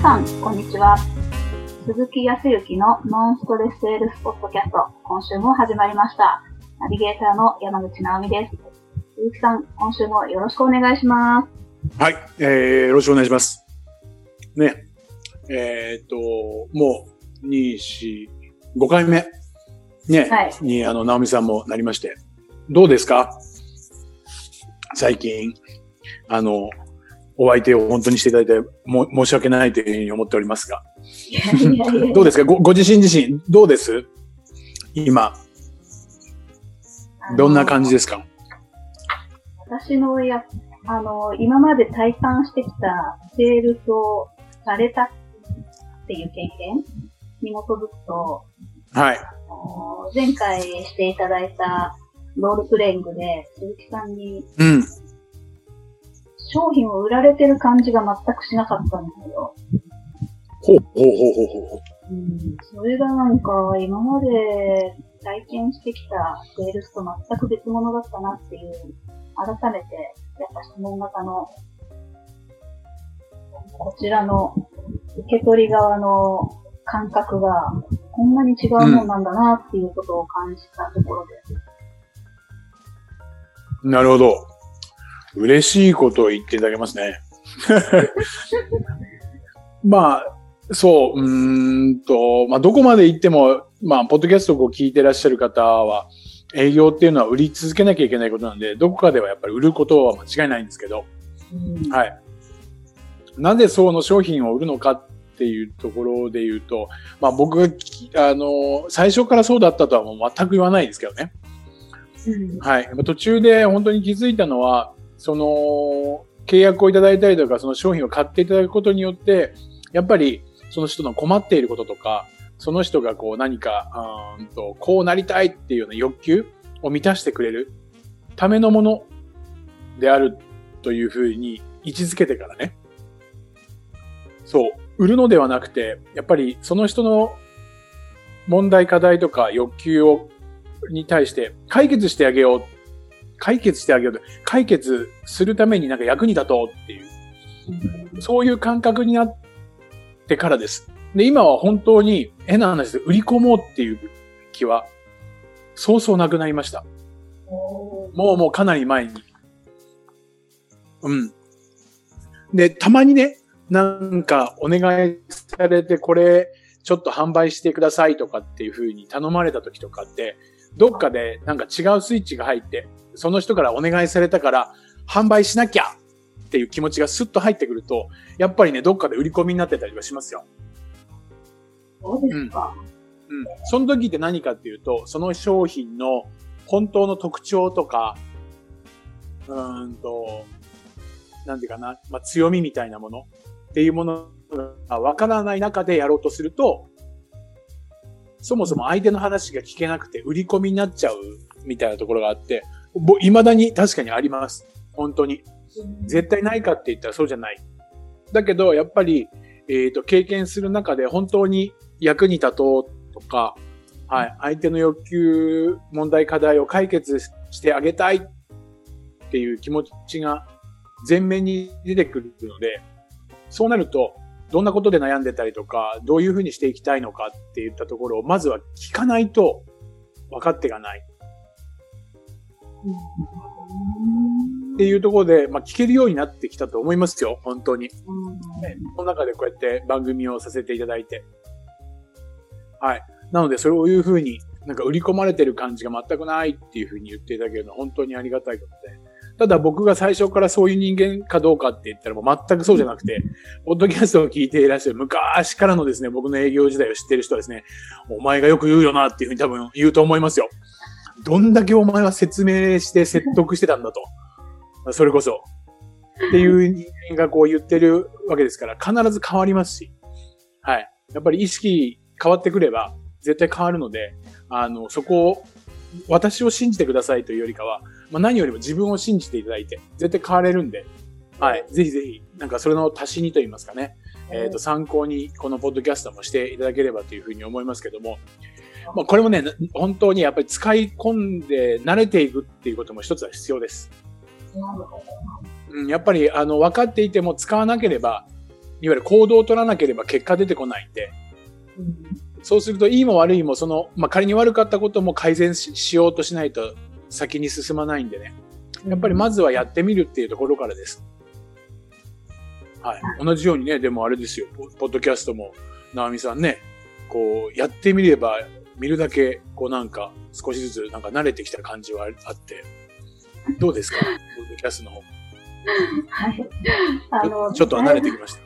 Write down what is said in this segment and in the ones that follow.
皆さん、こんにちは。鈴木康之のノンストレスセールスポッドキャスト、今週も始まりました。ナビゲーターの山口直美です。鈴木さん、今週もよろしくお願いします。はい、えー、よろしくお願いします。ね、えーっと、もう、2、4、5回目、ね、はいに、あの、直美さんもなりまして、どうですか？最近、あの、お相手を本当にしていただいて、も申し訳ないというふうに思っておりますが、どうですか？ごご自身自身、どうです？今、どんな感じですか？私のや、あの、今まで体感してきたセールスをされたっていう経験に基づくと、はい。前回していただいたロールプレイングで鈴木さんにうん。商品を売られてる感じが全くしなかったんですよ。ほうほうほうほうほう。うん、それがなんか今まで体験してきたセールスと全く別物だったなっていう、改めてやっぱ質問型のこちらの受け取り側の感覚がこんなに違うもんなんだなっていうことを感じたところです。なるほど。嬉しいことを言っていただけますね。まあ、そう、うーんと、まあ、どこまで行っても、まあ、ポッドキャストを聞いてらっしゃる方は、営業っていうのは売り続けなきゃいけないことなんで、どこかではやっぱり売ることは間違いないんですけど、うんはい。なぜその商品を売るのかっていうところで言うと、まあ僕がき、あの、最初からそうだったとはもう全く言わないですけどね。うんはい。途中で本当に気づいたのは、その、契約をいただいたりとか、その商品を買っていただくことによって、やっぱりその人の困っていることとか、その人がこう何か、うんと、こうなりたいっていうような欲求を満たしてくれるためのものであるというふうに位置づけてからね。そう。売るのではなくて、やっぱりその人の問題課題とか欲求をに対して解決してあげよう。解決してあげようと。解決するためになんか役に立とうっていう、そういう感覚になってからです。で、今は本当に変な話で売り込もうっていう気は、そうそうなくなりました。もうもうかなり前に。うん。で、たまにね、なんかお願いされてこれちょっと販売してくださいとかっていう風に頼まれた時とかって、どっかでなんか違うスイッチが入って、その人からお願いされたから販売しなきゃっていう気持ちがスッと入ってくると、やっぱりね、どっかで売り込みになってたりはしますよ。そうですか。うん。その時って何かっていうと、その商品の本当の特徴とか、うーんと、なんていうかな、まあ、強みみたいなものっていうものがわからない中でやろうとすると、そもそも相手の話が聞けなくて売り込みになっちゃうみたいなところがあって、ぼ未だに確かにあります。本当に。絶対ないかって言ったらそうじゃない。だけど、やっぱり、えっ、と、経験する中で本当に役に立とうとか、はい、相手の欲求、問題、課題を解決してあげたいっていう気持ちが前面に出てくるので、そうなると、どんなことで悩んでたりとか、どういうふうにしていきたいのかっていったところを、まずは聞かないと分かってがない。っていうところで、まあ、聞けるようになってきたと思いますよ、本当に。ねその中でこうやって番組をさせていただいて。はい。なので、そういうふうに、なんか売り込まれてる感じが全くないっていうふうに言っていただけるのは本当にありがたいことで。ただ僕が最初からそういう人間かどうかって言ったらもう全くそうじゃなくて、ポッドキャストを聞いていらっしゃる昔からのですね、僕の営業時代を知ってる人はですね、お前がよく言うよなっていうふうに多分言うと思いますよ。どんだけお前は説明して説得してたんだと。それこそ。っていう人間がこう言ってるわけですから、必ず変わりますし。はい。やっぱり意識変わってくれば、絶対変わるので、あの、そこを、私を信じてくださいというよりかは、まあ、何よりも自分を信じていただいて、絶対変われるんで、はい。ぜひぜひ、なんかそれの足しにと言いますかね、えっ、と、参考にこのポッドキャストもしていただければというふうに思いますけども、まあ、これもね、本当にやっぱり使い込んで慣れていくっていうことも一つは必要です。うん、やっぱり、あの、分かっていても使わなければ、いわゆる行動を取らなければ結果出てこないんで、うん、そうするといいも悪いもその、まあ、仮に悪かったことも改善しようとしないと先に進まないんでね。やっぱりまずはやってみるっていうところからです。はい。同じようにね、でもあれですよ。ポッドキャストも、直美さんね、こう、やってみれば、見るだけ、こうなんか、少しずつなんか慣れてきた感じはあって、どうですか？ポッドキャストの方。はい。あの、ちょっと離れてきました。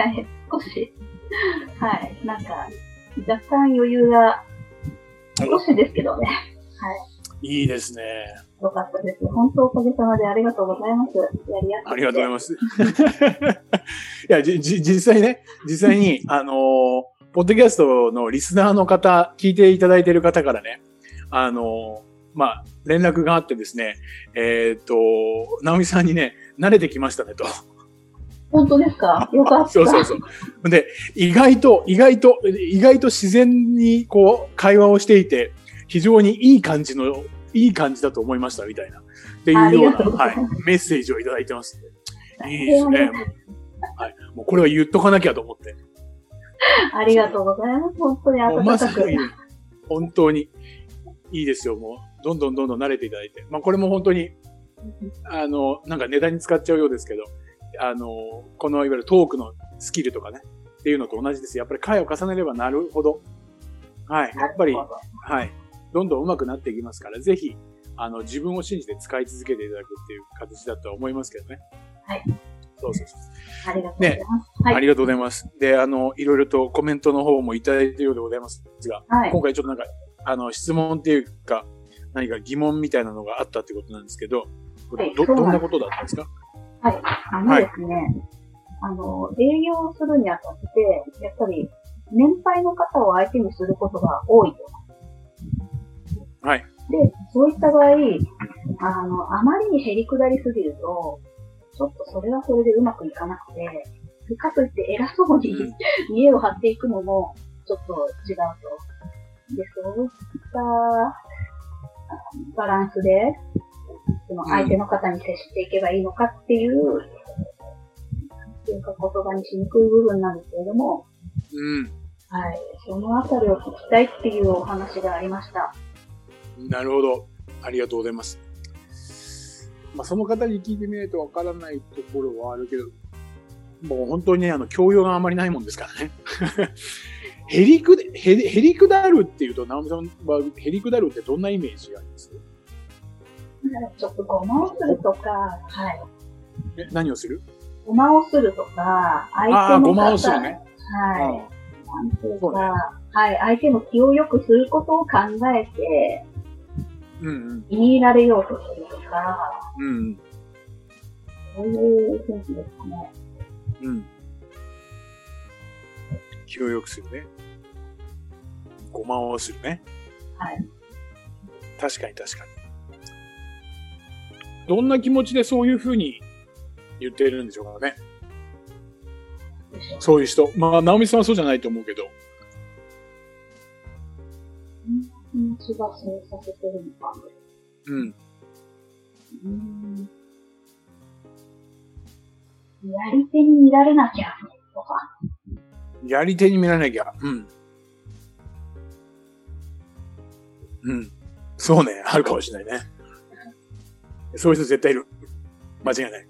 はい、少し。はい。なんか、若干余裕が、少しですけどね。はい。いいですね。よかったです。本当おかげさまでありがとうございます。やりやすありがとうございます。いや、じ、じ、実際ね、実際に、あのー、ポッドキャストのリスナーの方、聞いていただいている方からね、あのー、まあ、連絡があってですね、えっ、ー、と、直美さんにね、慣れてきましたねと。本当ですか？よかった。そうそうそう。で、意外と、意外と、意外と自然にこう、会話をしていて、非常にいい感じの、いい感じだと思いましたみたいな。っていうような、はい、メッセージをいただいてます。いいですね。はい。もうこれは言っとかなきゃと思って。ありがとうございます。本当に温かく。本当に。いいですよ。もう、どんどんどんどん慣れていただいて。まあこれも本当に、あの、なんか値段に使っちゃうようですけど、あの、このいわゆるトークのスキルとかね、っていうのと同じです。やっぱり回を重ねればなるほど、はい、やっぱり、はい、どんどん上手くなっていきますから、ぜひ、あの、自分を信じて使い続けていただくっていう形だとは思いますけどね。はい。そうそうそう。ありがとうございます。ね、はい、ありがとうございます。で、あの、いろいろとコメントの方もいただいているようでございますが、はい、今回ちょっとなんか、あの、質問っていうか、何か疑問みたいなのがあったってことなんですけど、はい、ど、どんなことだったんですか？はい。あのですね、はい、あの、営業するにあたって、やっぱり、年配の方を相手にすることが多いと。はい。で、そういった場合、あの、あまりに減り下りすぎると、ちょっとそれはそれでうまくいかなくて、かといって偉そうに見栄を張っていくのも、ちょっと違うと。で、そういったバランスで、その相手の方に接していけばいいのかっていう、うん、っていうか言葉にしにくい部分なんですけれども、うん。はい。そのあたりを聞きたいっていうお話がありました。なるほど。ありがとうございます。まあ、その方に聞いてみないとわからないところはあるけど、もう本当にね、あの、教養があまりないもんですからね。ヘリク、ヘリヘリクダルっていうと、ナオミさんはヘリクダルってどんなイメージがあります？ちょっとごまをするとか、はい。え、何をする？ごまをするとか、相手のああ、ごまをするね。はい。なんていうか、ね、はい、相手の気を良くすることを考えて、うんうん。気に入られようとするとか、うん。そういう雰囲気ですかね。うん。気を良くするね。ごまをするね。はい。確かに確かに。どんな気持ちでそういうふうに言っているんでしょうかね。そういう人。まあ、直美さんはそうじゃないと思うけど。気持ちがそうさせてるのか。うん。うん。やり手に見られなきゃ、とか。やり手に見られなきゃ。うん。うん。そうね。あるかもしれないね。そういう人絶対いる。間違いない。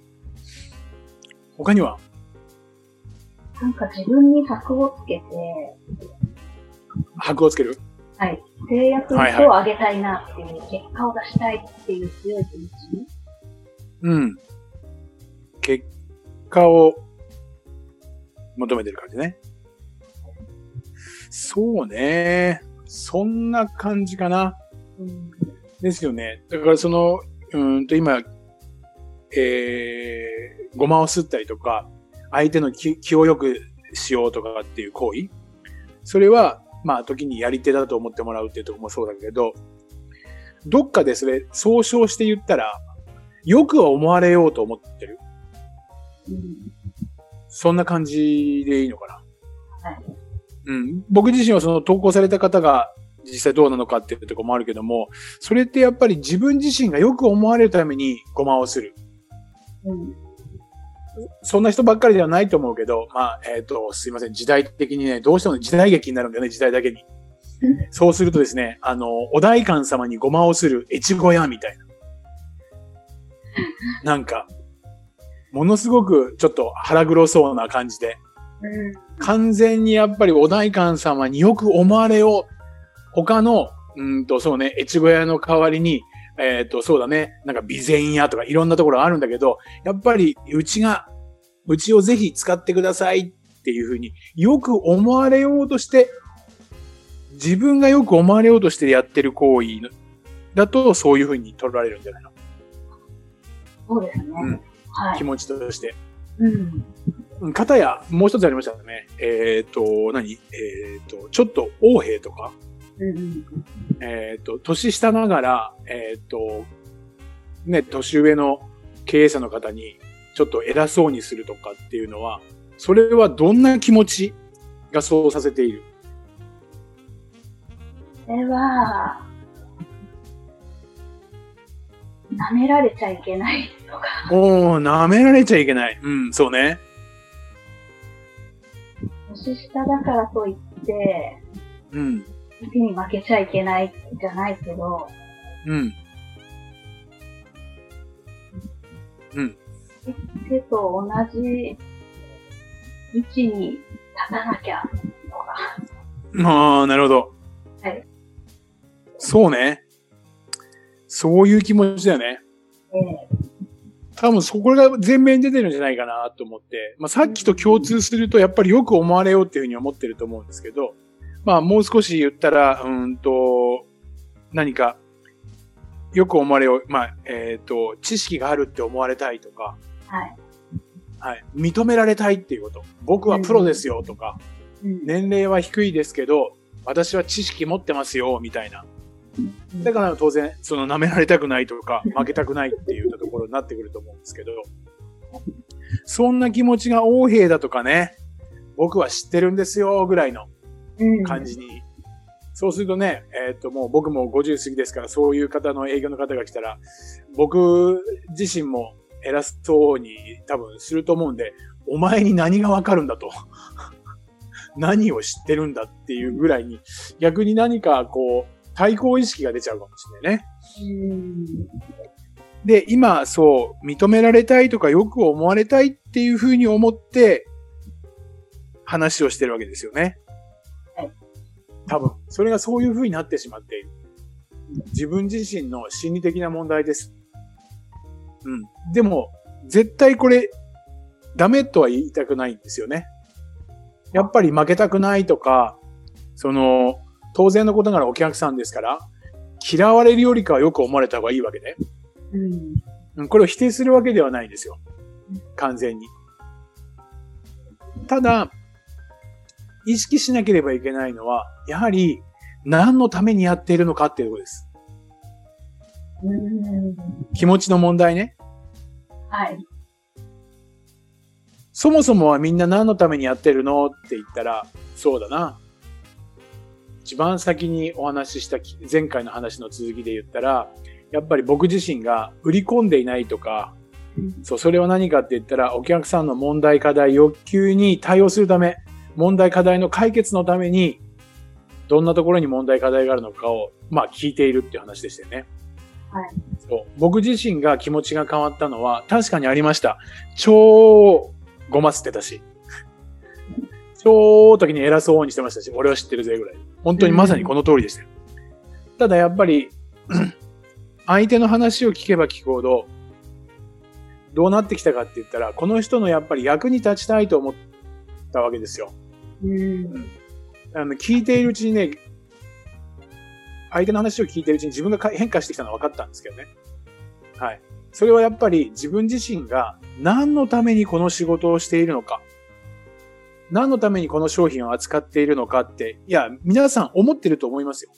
他には？なんか自分に箔をつけて、箔をつける？はい。制約を上げたいなっていう、はいはい、結果を出したいっていう強い気持ち？うん。結果を求めてる感じね。そうね。そんな感じかな。うん、ですよね。だからその、うんと今、えー、ごまをすったりとか、相手の気を良くしようとかっていう行為？それは、まあ時にやり手だと思ってもらうっていうところもそうだけど、どっかでそれ総称して言ったら、よく思われようと思ってる？うん、そんな感じでいいのかな？はい。うん。僕自身はその投稿された方が実際どうなのかっていうところもあるけども、それってやっぱり自分自身がよく思われるためにごまをする。うん。そんな人ばっかりではないと思うけど、まあ、えっ、ー、と、すいません。時代的にね、どうしても時代劇になるんだよね、時代だけに。そうするとですね、あの、お代官様にごまをする越後屋みたいな。なんか、ものすごくちょっと腹黒そうな感じで、うん、完全にやっぱりお代官様によく思われよう。他の、うんと、そうね、越後屋の代わりに、えっ、ー、と、そうだね、なんか備前屋とかいろんなところあるんだけど、やっぱりうちが、うちをぜひ使ってくださいっていうふうによく思われようとして、自分がよく思われようとしてやってる行為だとそういうふうに取られるんじゃないの？そうですね。うん。はい。気持ちとして。うん。かたや、もう一つありましたね。えっ、ー、と、何？えっ、ー、と、ちょっと王兵とか、えっ、ー、と、年下ながら、えっ、と、ね、年上の経営者の方に、ちょっと偉そうにするとかっていうのは、それはどんな気持ちがそうさせている？それは、舐められちゃいけないとか。おー、舐められちゃいけない。うん、そうね。年下だからといって、うん。相手に負けちゃいけないじゃないけど、うん。うん。手と同じ位置に立たなきゃとか。ああ、なるほど。はい。そうね。そういう気持ちだよね。ええ多分そこが前面に出てるんじゃないかなと思って、まあ、さっきと共通するとやっぱりよく思われようっていうふうに思ってると思うんですけど、まあもう少し言ったら、うんと、何か、よく思われよう、まあ、えっ、ー、と、知識があるって思われたいとか、はい。はい。認められたいっていうこと。僕はプロですよとか、うん、年齢は低いですけど、私は知識持ってますよ、みたいな。だから当然、その舐められたくないとか、負けたくないっていうところになってくると思うんですけど、そんな気持ちが横兵だとかね、僕は知ってるんですよ、ぐらいの感じに。うん、そうするとね、えっ、ー、ともう僕も50過ぎですから、そういう方の営業の方が来たら、僕自身も偉そうに多分すると思うんで、お前に何がわかるんだと。何を知ってるんだっていうぐらいに、逆に何かこう、対抗意識が出ちゃうかもしれないね。で、今、そう、認められたいとかよく思われたいっていうふうに思って、話をしてるわけですよね。多分、それがそういうふうになってしまっている。自分自身の心理的な問題です。うん。でも、絶対これ、ダメとは言いたくないんですよね。やっぱり負けたくないとか、その、当然のことならお客さんですから、嫌われるよりかはよく思われた方がいいわけで。うん。これを否定するわけではないですよ。完全に。ただ、意識しなければいけないのは、やはり何のためにやっているのかっていうところです。気持ちの問題ね。はい。そもそもはみんな何のためにやってるのって言ったら、そうだな。一番先にお話しした前回の話の続きで言ったら、やっぱり僕自身が売り込んでいないとか、そう、それは何かって言ったら、お客さんの問題課題欲求に対応するため、問題課題の解決のために、どんなところに問題課題があるのかを、まあ聞いているっていう話でしたよね。はい。そう。僕自身が気持ちが変わったのは、確かにありました。超ごますってたし。超時に偉そうにしてましたし、俺は知ってるぜぐらい。本当にまさにこの通りでしたよ。ただやっぱり、相手の話を聞けば聞くほど、どうなってきたかって言ったら、この人のやっぱり役に立ちたいと思ったわけですよ。うん、あの聞いているうちにね、相手の話を聞いているうちに自分が変化してきたのは分かったんですけどね。はい。それはやっぱり自分自身が何のためにこの仕事をしているのか、何のためにこの商品を扱っているのかって、いや、皆さん思ってると思いますよ。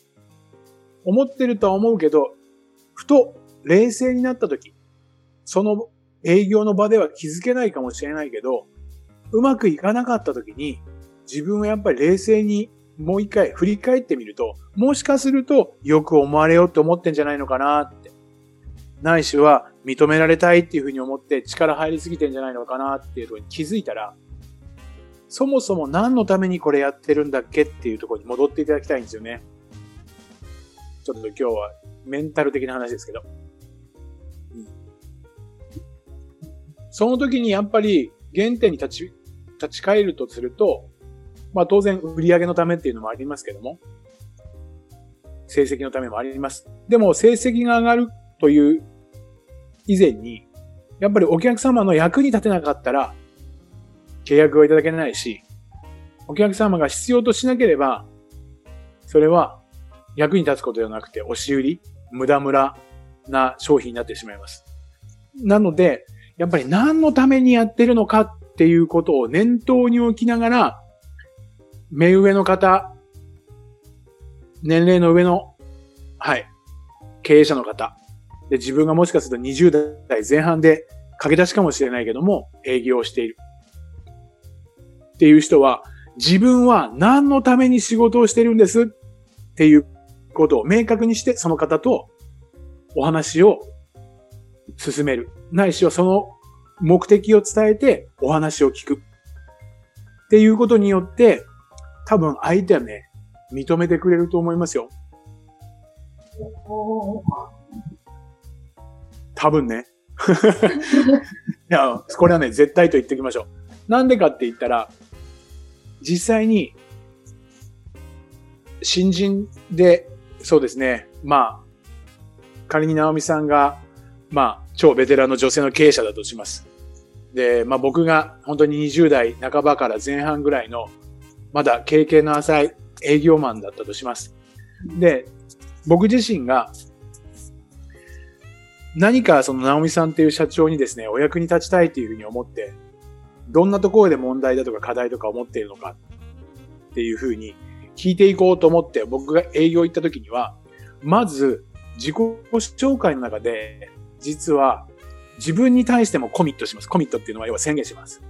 思ってるとは思うけど、ふと冷静になった時、その営業の場では気づけないかもしれないけど、うまくいかなかった時に、自分はやっぱり冷静にもう一回振り返ってみると、もしかするとよく思われようと思ってんじゃないのかなって。ないしは認められたいっていうふうに思って力入りすぎてんじゃないのかなっていうところに気づいたら、そもそも何のためにこれやってるんだっけっていうところに戻っていただきたいんですよね。ちょっと今日はメンタル的な話ですけど。うん、その時にやっぱり原点に立ち、立ち返るとすると、まあ当然売り上げのためっていうのもありますけども、成績のためもあります。でも成績が上がるという以前に、やっぱりお客様の役に立てなかったら、契約をいただけないし、お客様が必要としなければ、それは役に立つことではなくて、押し売り、無駄無駄な商品になってしまいます。なので、やっぱり何のためにやってるのかっていうことを念頭に置きながら、目上の方、年齢の上の、はい、経営者の方、で、自分がもしかすると20代前半で駆け出しかもしれないけども、営業をしている。っていう人は、自分は何のために仕事をしてるんです？っていうことを明確にして、その方とお話を進める。ないしはその目的を伝えてお話を聞く。っていうことによって、多分相手はね、認めてくれると思いますよ。多分ね。いや、これはね、絶対と言っておきましょう。なんでかって言ったら、実際に、新人で、そうですね、まあ、仮に直美さんが、まあ、超ベテランの女性の経営者だとします。で、まあ僕が本当に20代半ばから前半ぐらいの、まだ経験の浅い営業マンだったとします。で、僕自身が、何かその直美さんっていう社長にですね、お役に立ちたいというふうに思って、どんなところで問題だとか課題とか思っているのかっていうふうに聞いていこうと思って僕が営業行った時には、まず自己紹介の中で、実は自分に対してもコミットします。コミットっていうのは要は宣言します。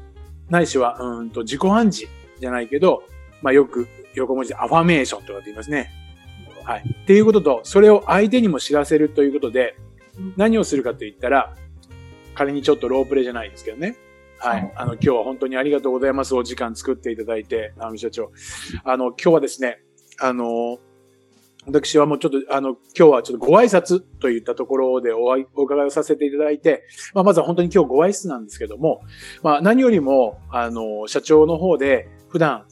ないしは、うんと自己暗示じゃないけど、まあよく横文字でアファメーションとかって言いますね。はい。っていうことと、それを相手にも知らせるということで、何をするかと言ったら、仮にちょっとロープレじゃないですけどね。はい。あの、今日は本当にありがとうございます。お時間作っていただいて、あの、社長。あの、今日はですね、あの、私はもうちょっと、あの、今日はちょっとご挨拶といったところでおお伺いをさせていただいて、まあ、まずは本当に今日ご挨拶なんですけども、まあ、何よりも、あの、社長の方で、普段、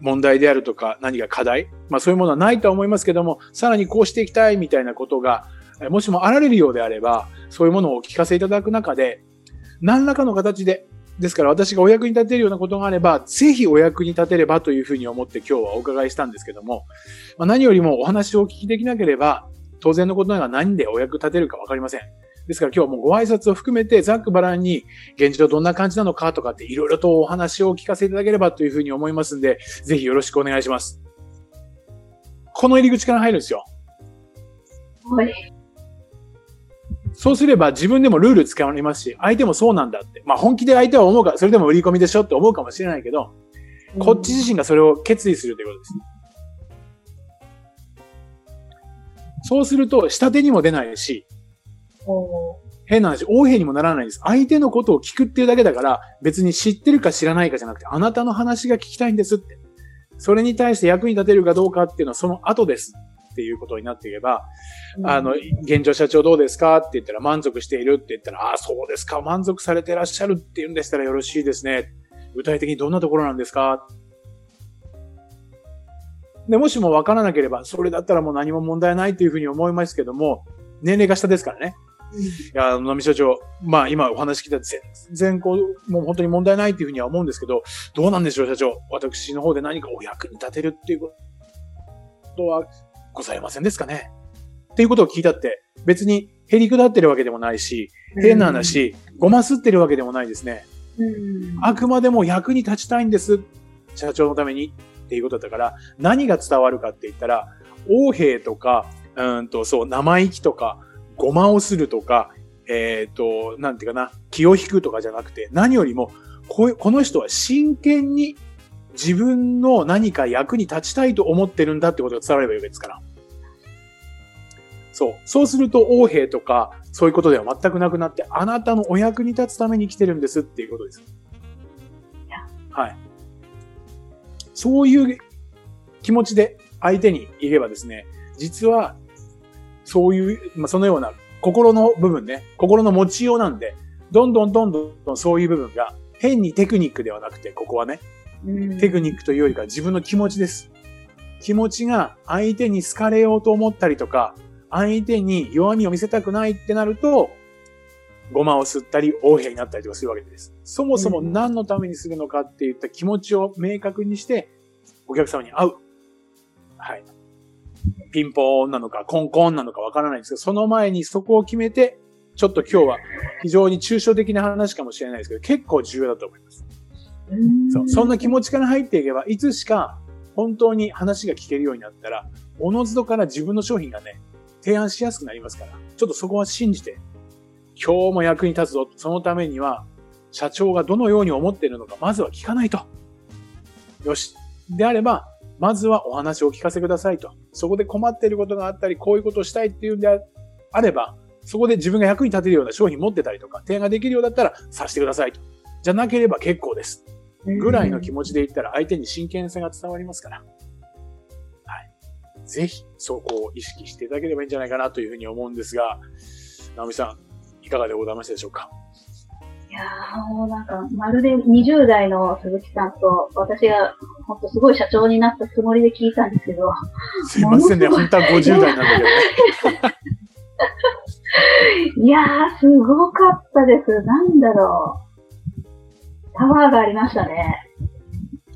問題であるとか、何か課題、まあ、そういうものはないとは思いますけども、さらにこうしていきたいみたいなことが、もしもあられるようであれば、そういうものをお聞かせいただく中で、何らかの形で、ですから私がお役に立てるようなことがあれば、ぜひお役に立てればというふうに思って今日はお伺いしたんですけども、まあ、何よりもお話をお聞きできなければ、当然のことながら何でお役立てるかわかりません。ですから今日はもうご挨拶を含めてざっくばらんに現状どんな感じなのかとかっていろいろとお話をお聞かせいただければというふうに思いますんで、ぜひよろしくお願いします。この入り口から入るんですよ。はい。そうすれば自分でもルール使われますし、相手もそうなんだって。まあ本気で相手は思うか、それでも売り込みでしょって思うかもしれないけど、こっち自身がそれを決意するということです。そうすると、下手にも出ないし、変な話、横兵にもならないです。相手のことを聞くっていうだけだから、別に知ってるか知らないかじゃなくて、あなたの話が聞きたいんですって。それに対して役に立てるかどうかっていうのはその後です。っていうことになっていけば、うん、あの、現状社長どうですかって言ったら満足しているって言ったら、ああ、そうですか、満足されてらっしゃるって言うんでしたらよろしいですね。具体的にどんなところなんですか？で、もしもわからなければ、それだったらもう何も問題ないというふうに思いますけども、年齢が下ですからね。いや、野見社長、まあ今お話聞いた全然こう、もう本当に問題ないというふうには思うんですけど、どうなんでしょう、社長。私の方で何かお役に立てるっていうことはございませんですかね？っていうことを聞いたって、別にへりくだってるわけでもないし、変な話、ごますってるわけでもないですね。あくまでも役に立ちたいんです。社長のためにっていうことだったから、何が伝わるかって言ったら、横兵とか、うんと、そう、生意気とか、ごまをするとか、えっ、ー、と、なんていうかな、気を引くとかじゃなくて、何よりも、この人は真剣に自分の何か役に立ちたいと思ってるんだってことが伝わればいいわけですから。そう。そうすると、横兵とか、そういうことでは全くなくなって、あなたのお役に立つために来てるんですっていうことです。はい。そういう気持ちで相手に言えばですね、実は、そういう、まあ、そのような心の部分ね、心の持ちようなんで、どんどんどんどんそういう部分が変にテクニックではなくて、ここはね、テクニックというよりか自分の気持ちです。気持ちが相手に好かれようと思ったりとか、相手に弱みを見せたくないってなると、ごまを吸ったり、横兵になったりとかするわけです。そもそも何のためにするのかっていった気持ちを明確にして、お客様に会う。はい。ピンポーンなのか、コンコンなのかわからないんですけど、その前にそこを決めて、ちょっと今日は非常に抽象的な話かもしれないですけど、結構重要だと思います。そう。そんな気持ちから入っていけば、いつしか本当に話が聞けるようになったら、おのずとから自分の商品がね、提案しやすくなりますから、ちょっとそこは信じて、今日も役に立つぞ。そのためには、社長がどのように思っているのか、まずは聞かないと。よし。であれば、まずはお話をお聞かせくださいと。そこで困っていることがあったり、こういうことをしたいっていうんであれば、そこで自分が役に立てるような商品持ってたりとか、提案ができるようだったらさせてくださいと。じゃなければ結構です。ぐらいの気持ちで言ったら相手に真剣さが伝わりますから。はい。ぜひ、そこを意識していただければいいんじゃないかなというふうに思うんですが、直美さん、いかがでございましたでしょうか？やー、もうなんか、まるで20代の鈴木さんと、私が、ほんとすごい社長になったつもりで聞いたんですけど。すいませんね、本当は50代なんだけどね。いやー、すごかったです。なんだろう。パワーがありましたね。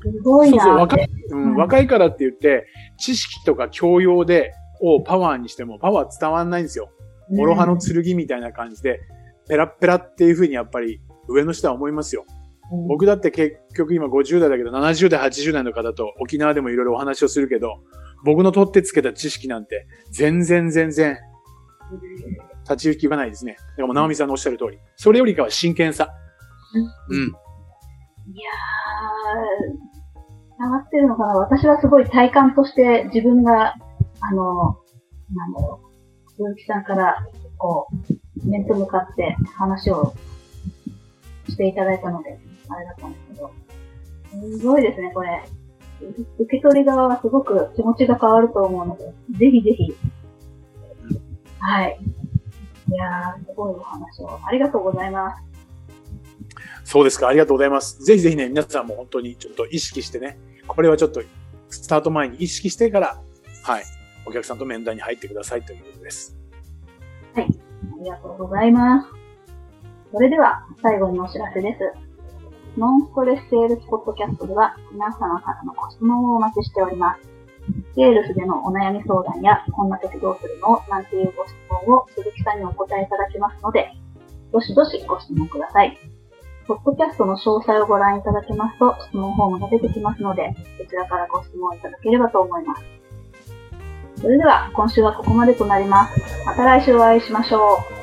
すごいなそうそう若い、うん、若いからって言って、知識とか教養で、をパワーにしても、パワー伝わんないんですよ。諸刃の剣みたいな感じで、ペラペラっていうふうにやっぱり上の人は思いますよ。うん、僕だって結局今50代だけど、70代、80代の方と沖縄でもいろいろお話をするけど、僕の取ってつけた知識なんて、全然全然、立ち行きがないですね。でも、直美さんのおっしゃる通り。それよりかは真剣さ。うん。いやー、伝わってるのかな私はすごい体感として自分が、あの、なんだろう、鈴木さんから、こう、面と向かって話をしていただいたので、あれだったんですけど、すごいですね、これ。受け取り側はすごく気持ちが変わると思うので、ぜひぜひ。はい。いやー、すごいお話を。ありがとうございます。そうですか、ありがとうございます。ぜひぜひね、皆さんも本当にちょっと意識してね、これはちょっとスタート前に意識してから、はい、お客さんと面談に入ってくださいということです。はい、ありがとうございます。それでは、最後にお知らせです。ノンストレスセールスポッドキャストでは、皆様からのご質問をお待ちしております。セールスでのお悩み相談や、こんな時どうするのなんていうご質問を鈴木さんにお答えいただきますので、どしどしご質問ください。ポッドキャストの詳細をご覧いただけますと、質問フォームが出てきますので、そちらからご質問いただければと思います。それでは、今週はここまでとなります。また来週お会いしましょう。